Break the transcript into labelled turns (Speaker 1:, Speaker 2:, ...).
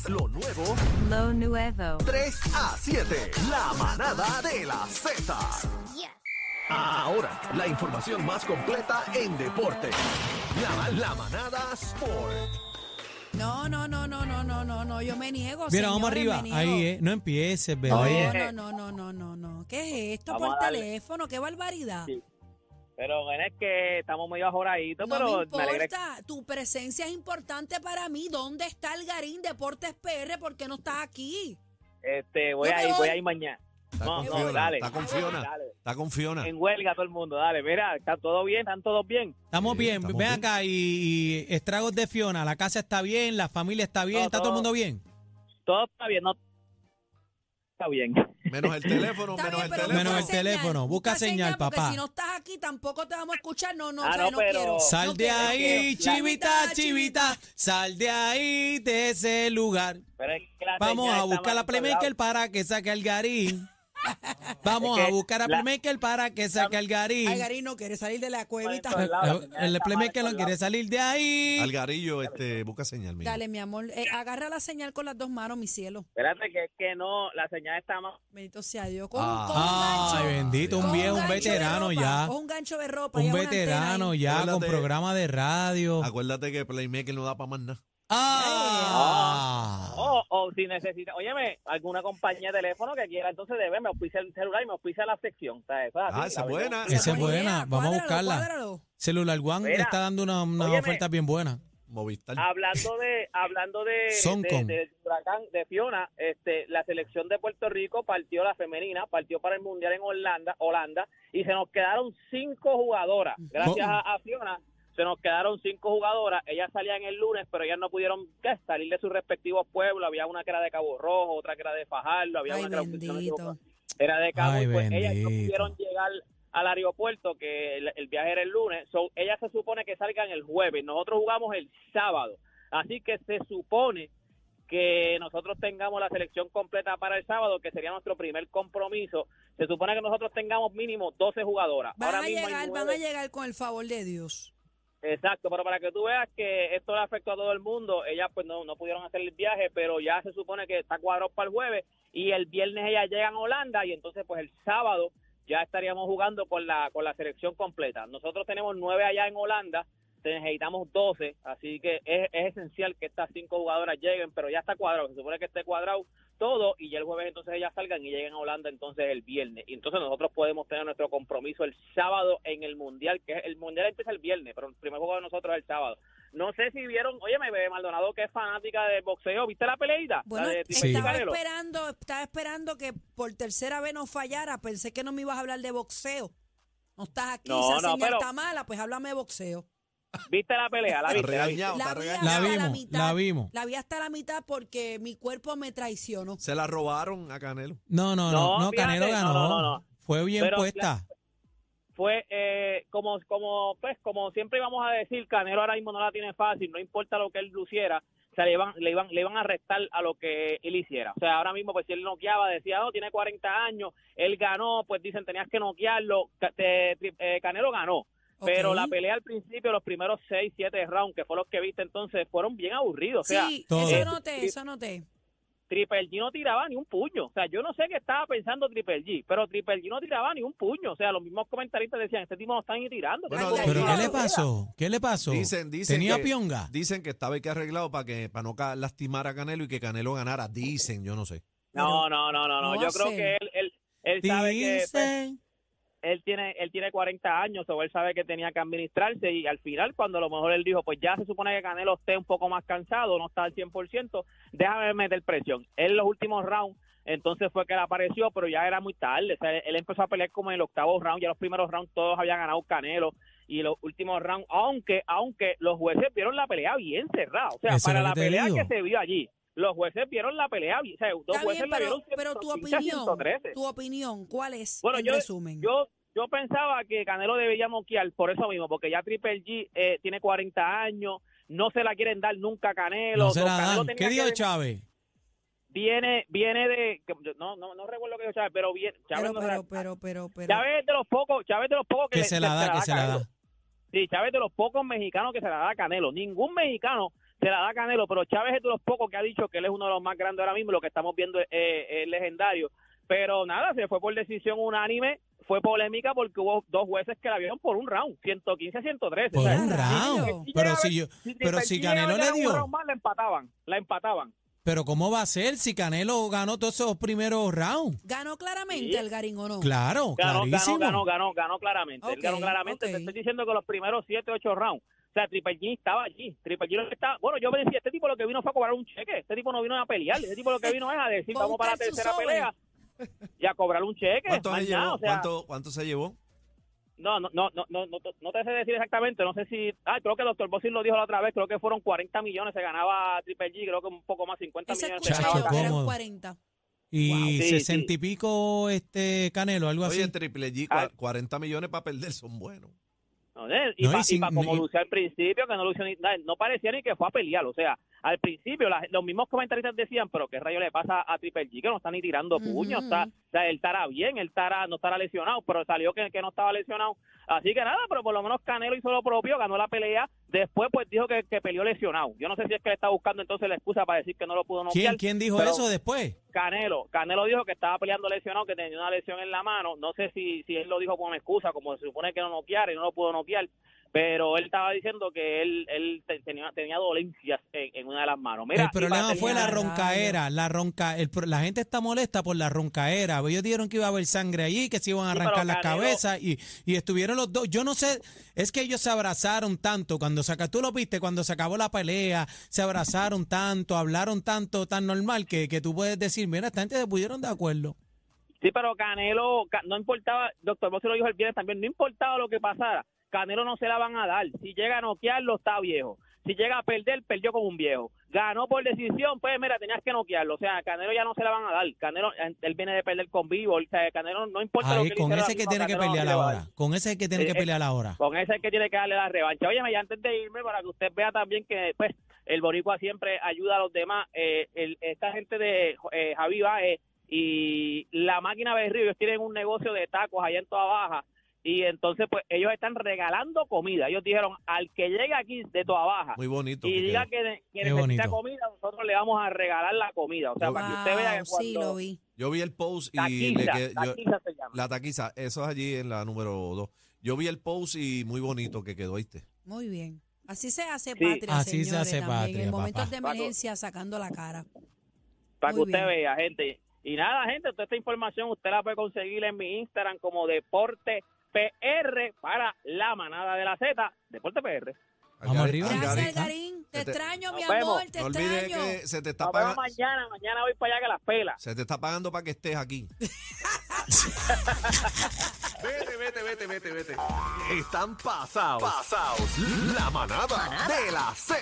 Speaker 1: es lo nuevo
Speaker 2: Lo nuevo.
Speaker 1: 3 a 7. La manada de la Z. Ahora, la información más completa en deporte. La, la manada Sport.
Speaker 3: No, no, no, no, no, no, no, no, yo me niego.
Speaker 4: Mira, vamos arriba. Ahí, eh. No empieces, bebé.
Speaker 5: Oye.
Speaker 3: No, no, no, no, no, no. ¿Qué es esto
Speaker 5: Vamos
Speaker 3: por teléfono? ¡Qué barbaridad!
Speaker 5: Sí. Pero bueno, es que estamos medio ajoraditos,
Speaker 3: No
Speaker 5: pero
Speaker 3: me
Speaker 5: me alegra
Speaker 3: importa, tu presencia es importante para mí. ¿Dónde está el Garín Deportes PR? ¿Por qué no estás aquí?
Speaker 5: Este, voy a
Speaker 3: me
Speaker 5: ir, voy
Speaker 3: voy.
Speaker 5: a ir mañana.
Speaker 6: Está
Speaker 5: No,
Speaker 6: con
Speaker 5: no,
Speaker 6: Fiona,
Speaker 5: dale.
Speaker 6: está con Fiona,
Speaker 5: Dale.
Speaker 6: está con Fiona.
Speaker 5: En huelga todo el mundo, dale. Mira, ¿está todo bien? ¿Están todos bien?
Speaker 4: Estamos
Speaker 6: Sí,
Speaker 4: bien.
Speaker 6: estamos
Speaker 4: Ven
Speaker 6: bien.
Speaker 4: acá y, y estragos de Fiona. La casa está bien, la familia está bien,
Speaker 5: No,
Speaker 4: está todo el
Speaker 5: todo-
Speaker 4: mundo bien.
Speaker 5: Todo está bien, no está bien.
Speaker 6: Menos el teléfono,
Speaker 3: Está
Speaker 6: menos
Speaker 3: bien,
Speaker 6: el
Speaker 3: pero
Speaker 6: teléfono.
Speaker 4: Menos el
Speaker 3: busca
Speaker 4: teléfono, busca señal,
Speaker 3: porque
Speaker 4: papá.
Speaker 3: si no estás aquí tampoco te vamos a escuchar. No, no,
Speaker 5: Ah,
Speaker 3: o sea,
Speaker 5: no,
Speaker 3: no,
Speaker 5: pero-
Speaker 3: quiero.
Speaker 4: Sal
Speaker 3: no
Speaker 4: de
Speaker 3: quiero, no
Speaker 4: ahí,
Speaker 3: quiero.
Speaker 4: chivita, chivita. Sal de ahí, de ese lugar.
Speaker 5: Pero es que la
Speaker 4: Vamos
Speaker 5: señal
Speaker 4: a
Speaker 5: está
Speaker 4: buscar
Speaker 5: mal
Speaker 4: a
Speaker 5: en todos
Speaker 4: Playmaker para que saque al Garín. Vamos
Speaker 5: Es
Speaker 4: a buscar a
Speaker 5: la-
Speaker 4: Playmaker para que saque al Garín.
Speaker 3: Ay, Garín no quiere salir de la cuevita.
Speaker 4: El, el- Playmaker no quiere salir de ahí.
Speaker 6: Algarillo, este, busca señal, mijo.
Speaker 3: Dale, mi amor. eh, agarra la señal con las dos manos, mi cielo.
Speaker 5: Espérate, que es que no, la señal está mal.
Speaker 3: Bendito sea Dios. Con,
Speaker 6: Ah.
Speaker 3: con un
Speaker 4: Ay, bendito, un viejo, un veterano
Speaker 3: ropa,
Speaker 4: ya.
Speaker 3: Con un gancho de ropa.
Speaker 4: Un veterano ya con programa de radio.
Speaker 6: Acuérdate que Playmaker no da para más nada.
Speaker 4: Ah.
Speaker 5: O, o si necesita, óyeme, alguna compañía de teléfono que quiera, entonces debe, me auspicia el celular y me auspicia la sección. O sea, eso es así,
Speaker 6: Ah, esa es buena.
Speaker 4: Esa es
Speaker 3: Buena
Speaker 4: vamos a buscarla.
Speaker 3: cuádralo.
Speaker 4: Celular One
Speaker 5: Mira,
Speaker 4: está dando una, una
Speaker 5: óyeme.
Speaker 4: oferta bien buena.
Speaker 6: Movistar.
Speaker 5: Hablando de, hablando de, de,
Speaker 4: Soncom.
Speaker 5: del huracán de Fiona, este, la selección de Puerto Rico partió la femenina, partió para el mundial en Holanda, Holanda, y se nos quedaron cinco jugadoras. Gracias a, a Fiona, se nos quedaron cinco jugadoras. Ellas salían el lunes, pero ellas no pudieron ¿qué? salir de sus respectivos pueblos. Había una que era de Cabo Rojo, otra que era de Fajardo, había
Speaker 3: Ay,
Speaker 5: una que era-
Speaker 3: bendito.
Speaker 5: de Cabo
Speaker 4: Ay,
Speaker 5: y pues ellas no pudieron llegar al aeropuerto que el, el viaje era el lunes. So, ellas se supone que salgan el jueves. Nosotros jugamos el sábado. Así que se supone que nosotros tengamos la selección completa para el sábado, que sería nuestro primer compromiso. Se supone que nosotros tengamos mínimo 12 jugadoras.
Speaker 3: Van
Speaker 5: Ahora
Speaker 3: a
Speaker 5: mismo
Speaker 3: llegar, van a llegar con el favor de Dios.
Speaker 5: Exacto, pero para que tú veas que esto le afectó a todo el mundo, ellas pues no, no pudieron hacer el viaje, pero ya se supone que está cuadrado para el jueves y el viernes ellas llegan a Holanda y entonces pues el sábado ya estaríamos jugando con la con la selección completa. Nosotros tenemos nueve allá en Holanda, necesitamos 12, así que es, es esencial que estas cinco jugadoras lleguen, pero ya está cuadrado, se supone que esté cuadrado todo y ya el jueves entonces ellas salgan y lleguen a Holanda entonces el viernes. Y entonces nosotros podemos tener nuestro compromiso el sábado en el Mundial, que el Mundial empieza el viernes, pero el primer juego de nosotros es el sábado. No sé si vieron, oye, me ve Maldonado que es fanática de boxeo, ¿viste la peleita?
Speaker 3: Bueno,
Speaker 5: la de
Speaker 4: Sí.
Speaker 5: Triple
Speaker 3: estaba esperando, estaba esperando que por tercera vez no fallara. Pensé que no me ibas a hablar de boxeo. No estás aquí,
Speaker 5: No,
Speaker 3: esa
Speaker 5: no,
Speaker 3: señal
Speaker 5: pero-
Speaker 3: está mala, pues háblame de boxeo.
Speaker 5: ¿Viste la pelea? ¿La viste? ¿La
Speaker 6: regañado,
Speaker 3: vi.
Speaker 4: La
Speaker 3: hasta la
Speaker 4: vimos,
Speaker 3: mitad.
Speaker 4: la vimos.
Speaker 3: La vi hasta la mitad porque mi cuerpo me traicionó.
Speaker 6: Se la robaron a Canelo.
Speaker 4: No, no, no,
Speaker 5: No,
Speaker 4: no, Canelo ganó.
Speaker 5: no, no.
Speaker 4: Fue bien
Speaker 5: Pero
Speaker 4: puesta.
Speaker 5: fue eh, como como pues como siempre íbamos a decir Canelo ahora mismo no la tiene fácil no importa lo que él luciera o sea, le iban, le iban, le iban a restar a lo que él hiciera. O sea, ahora mismo, pues si él noqueaba, decía, no, tiene 40 años, él ganó, pues dicen, tenías que noquearlo. Eh, Canelo ganó. Pero la pelea al principio, los primeros 6, 7 rounds, que fue los que viste entonces, fueron bien aburridos. O sea,
Speaker 3: sí,
Speaker 4: todo.
Speaker 3: eso
Speaker 5: Eh,
Speaker 3: noté, eso noté.
Speaker 5: Triple G no tiraba ni un puño. O sea, yo no sé qué estaba pensando Triple G, pero Triple G no tiraba ni un puño. O sea, los mismos comentaristas decían, este tipo no está ni tirando.
Speaker 6: Bueno,
Speaker 4: ¿Pero qué
Speaker 5: tira".
Speaker 4: le pasó? ¿Qué le pasó?
Speaker 6: Dicen, dicen
Speaker 4: ¿Tenía
Speaker 6: que,
Speaker 4: pionga?
Speaker 6: Dicen que estaba que arreglado para que para no lastimar a Canelo y que Canelo ganara. Dicen, yo no sé.
Speaker 5: No, no, no, no, no.
Speaker 3: no
Speaker 5: Yo
Speaker 3: sé.
Speaker 5: creo que él, él, él sabe que pues. Él tiene él tiene 40 años o él sabe que tenía que administrarse y al final cuando a lo mejor él dijo pues ya se supone que Canelo esté un poco más cansado no está al 100% déjame meter presión en los últimos rounds entonces fue que él apareció pero ya era muy tarde o sea, él empezó a pelear como en el octavo round ya los primeros rounds todos habían ganado Canelo y los últimos rounds aunque aunque los jueces vieron la pelea bien cerrada o sea
Speaker 4: Eso
Speaker 5: para la pelea
Speaker 4: digo.
Speaker 5: que se vio allí los jueces vieron la pelea o sea, dos
Speaker 3: Está
Speaker 5: jueces
Speaker 3: bien,
Speaker 5: la
Speaker 3: pero,
Speaker 5: vieron
Speaker 3: pero tu
Speaker 5: 115 a
Speaker 3: opinión,
Speaker 5: 113.
Speaker 3: tu opinión, ¿cuál es
Speaker 5: Bueno,
Speaker 3: en
Speaker 5: yo,
Speaker 3: resumen?
Speaker 5: yo yo pensaba que Canelo debería noquear por eso mismo, porque ya Triple G eh, tiene 40 años, no se la quieren dar nunca a Canelo.
Speaker 4: No se la
Speaker 5: Canelo
Speaker 4: dan. ¿Qué
Speaker 5: que
Speaker 4: dijo Chávez?
Speaker 5: Viene, viene de, que- no, no, no recuerdo lo que dijo Chávez, pero viene, Chávez,
Speaker 3: pero,
Speaker 5: no
Speaker 3: pero, pero, pero, pero,
Speaker 5: Chávez es de los pocos, Chávez es de los pocos que,
Speaker 4: Que
Speaker 5: le-
Speaker 4: se la da, que se la da.
Speaker 5: Sí, Chávez es de los pocos mexicanos que se la da a Canelo. Ningún mexicano se la da Canelo, pero Chávez es de los pocos que ha dicho que él es uno de los más grandes ahora mismo, lo que estamos viendo es, eh, es legendario. Pero nada, se fue por decisión unánime, fue polémica porque hubo dos jueces que la vieron por un round, 115 a 113.
Speaker 4: Por
Speaker 5: O sea,
Speaker 4: un round. Pero si yo,
Speaker 5: si
Speaker 4: pero si Canelo le
Speaker 5: un
Speaker 4: dio.
Speaker 5: round más, la empataban, la empataban.
Speaker 4: Pero ¿cómo va a ser si Canelo ganó todos esos primeros rounds?
Speaker 3: ¿Ganó claramente
Speaker 5: Sí.
Speaker 3: el Garín o no?
Speaker 4: Claro,
Speaker 5: Ganó,
Speaker 4: clarísimo.
Speaker 5: ganó, ganó, ganó, ganó claramente. Él ganó claramente. Te estoy diciendo que los primeros 7, 8 rounds. O sea, Triple G estaba allí. Triple G no estaba. Bueno, yo me decía, este tipo lo que vino fue a cobrar un cheque. Este tipo no vino a pelear. Este tipo lo que vino es a decir, vamos para la tercera
Speaker 3: sobre.
Speaker 5: pelea y a cobrar un cheque.
Speaker 6: ¿Cuánto, se llevó?
Speaker 5: o sea,
Speaker 6: ¿Cuánto, ¿Cuánto se llevó?
Speaker 5: No, no, no, no, no, no, te sé decir exactamente. No sé si. Ah, creo que el doctor Bossi lo dijo la otra vez. Creo que fueron 40 millones. Se ganaba Triple G. Creo que un poco más, 50
Speaker 3: Eso
Speaker 5: millones. se ganaba
Speaker 3: eran
Speaker 4: cómodo.
Speaker 3: 40.
Speaker 4: Y
Speaker 5: Wow. Sí,
Speaker 4: sesenta
Speaker 5: sí.
Speaker 4: y pico este Canelo, algo así.
Speaker 6: Oye, Triple G,
Speaker 5: Ah.
Speaker 6: cua- 40 millones para perder son buenos.
Speaker 5: No, y
Speaker 4: No, y
Speaker 5: para
Speaker 4: sin-
Speaker 5: como
Speaker 4: y-
Speaker 5: lució al principio, que no lució ni nada, no parecía ni que fue a pelear. O sea, al principio la- los mismos comentaristas decían, pero ¿qué rayo le pasa a Triple G? Que no está ni tirando puños. Está, o sea, él estará bien, él estará, no estará lesionado, pero salió que, que no estaba lesionado. Así que nada, pero por lo menos Canelo hizo lo propio, ganó la pelea. Después, pues dijo que, que peleó lesionado. Yo no sé si es que le está buscando entonces la excusa para decir que no lo pudo noquear.
Speaker 4: ¿Quién, quién dijo eso después?
Speaker 5: Canelo, Canelo dijo que estaba peleando lesionado, que tenía una lesión en la mano. No sé si, si él lo dijo como excusa, como se supone que no noqueara y no lo pudo noquear, pero él estaba diciendo que él, él te- tenía, tenía dolencias en, en una de las manos. Mira,
Speaker 4: el problema fue la roncaera, la ronca, el la gente está molesta por la roncaera. Ellos dijeron que iba a haber sangre allí, que se iban a arrancar las
Speaker 5: Canelo-
Speaker 4: cabezas y, y estuvieron los dos. Yo no sé, es que ellos se abrazaron tanto cuando se, tú lo viste cuando se acabó la pelea, se abrazaron tanto, hablaron tanto, tan normal que, que tú puedes decir, mira, esta gente se pudieron de acuerdo.
Speaker 5: Sí, pero Canelo, Ca- no importaba, doctor Bossi lo dijo el viernes también, no importaba lo que pasara, Canelo no se la van a dar. Si llega a noquearlo, está viejo. Si llega a perder, perdió como un viejo. Ganó por decisión, pues mira, tenías que noquearlo. O sea, Canelo ya no se la van a dar. Canelo, eh, él viene de perder con vivo. O sea, Canelo no importa lo que le
Speaker 4: con ese que tiene que
Speaker 5: Canelo no
Speaker 4: pelear
Speaker 5: dar.
Speaker 4: ahora, con ese que tiene que
Speaker 5: Eh,
Speaker 4: pelear ahora.
Speaker 5: Con ese que tiene que darle la revancha. Oye, y antes de irme, para que usted vea también que pues el boricua siempre ayuda a los demás. Eh, el- esta gente de eh, Javi Baez y la máquina de Río, ellos tienen un negocio de tacos allá en Toda Baja. Y entonces, pues, ellos están regalando comida. Ellos dijeron, al que llegue aquí de Toda Baja
Speaker 6: Muy bonito.
Speaker 5: y
Speaker 6: que
Speaker 5: diga
Speaker 6: quedó.
Speaker 5: que, que necesita
Speaker 4: bonito.
Speaker 5: comida, nosotros le vamos a regalar la comida. O sea,
Speaker 6: Yo-
Speaker 5: para que usted vea que
Speaker 3: sí,
Speaker 5: cuando...
Speaker 3: lo vi.
Speaker 6: Yo vi el post y
Speaker 5: Taquiza,
Speaker 6: le qued- yo-
Speaker 5: taquiza se llama.
Speaker 6: la taquiza, eso es allí en la número 2. Yo vi el post y muy bonito que quedó, ¿viste?
Speaker 3: Muy bien. Así se hace
Speaker 5: Sí.
Speaker 3: patria,
Speaker 4: Así se hace
Speaker 3: también,
Speaker 4: patria,
Speaker 3: En momentos
Speaker 4: papá.
Speaker 3: de emergencia, sacando la cara.
Speaker 5: para que usted
Speaker 3: bien.
Speaker 5: vea, gente. Y nada, gente, toda esta información usted la puede conseguir en mi Instagram como Deporte PR para la manada de la Z, Deporte PR.
Speaker 4: Vamos arriba.
Speaker 3: Gracias, Algarín. Te extraño, mi amor, te
Speaker 6: No olvides
Speaker 3: extraño.
Speaker 6: que se te está
Speaker 5: Nos vemos
Speaker 6: pagando.
Speaker 5: mañana, mañana voy para allá que las pelas.
Speaker 6: Se te está pagando para que estés aquí.
Speaker 1: Vete, vete, vete, vete, vete. Están pasados. Pasados. La manada de la Z.